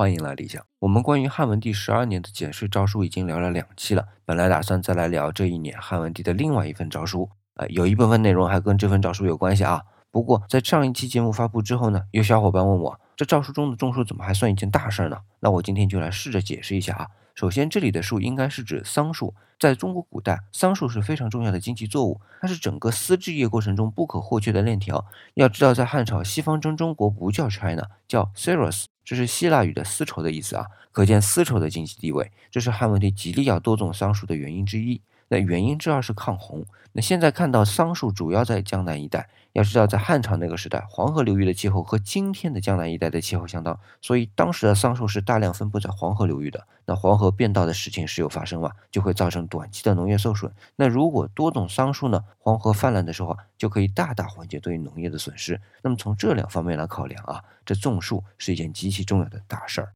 欢迎来理想。我们关于汉文帝十二年的减税诏书已经聊了两期了，本来打算再来聊这一年汉文帝的另外一份诏书，呃，有一部分内容还跟这份诏书有关系啊。不过在上一期节目发布之后呢，有小伙伴问我，这诏书中的种树怎么还算一件大事呢？那我今天就来试着解释一下啊。首先，这里的树应该是指桑树。在中国古代，桑树是非常重要的经济作物，它是整个丝织业过程中不可或缺的链条。要知道，在汉朝，西方征中国不叫 China，叫 Ceros，这是希腊语的丝绸的意思啊，可见丝绸的经济地位。这是汉文帝极力要多种桑树的原因之一。那原因之二是抗洪。那现在看到桑树主要在江南一带，要知道在汉朝那个时代，黄河流域的气候和今天的江南一带的气候相当，所以当时的桑树是大量分布在黄河流域的。那黄河变道的事情时有发生嘛，就会造成短期的农业受损。那如果多种桑树呢，黄河泛滥的时候就可以大大缓解对农业的损失。那么从这两方面来考量啊，这种树是一件极其重要的大事儿。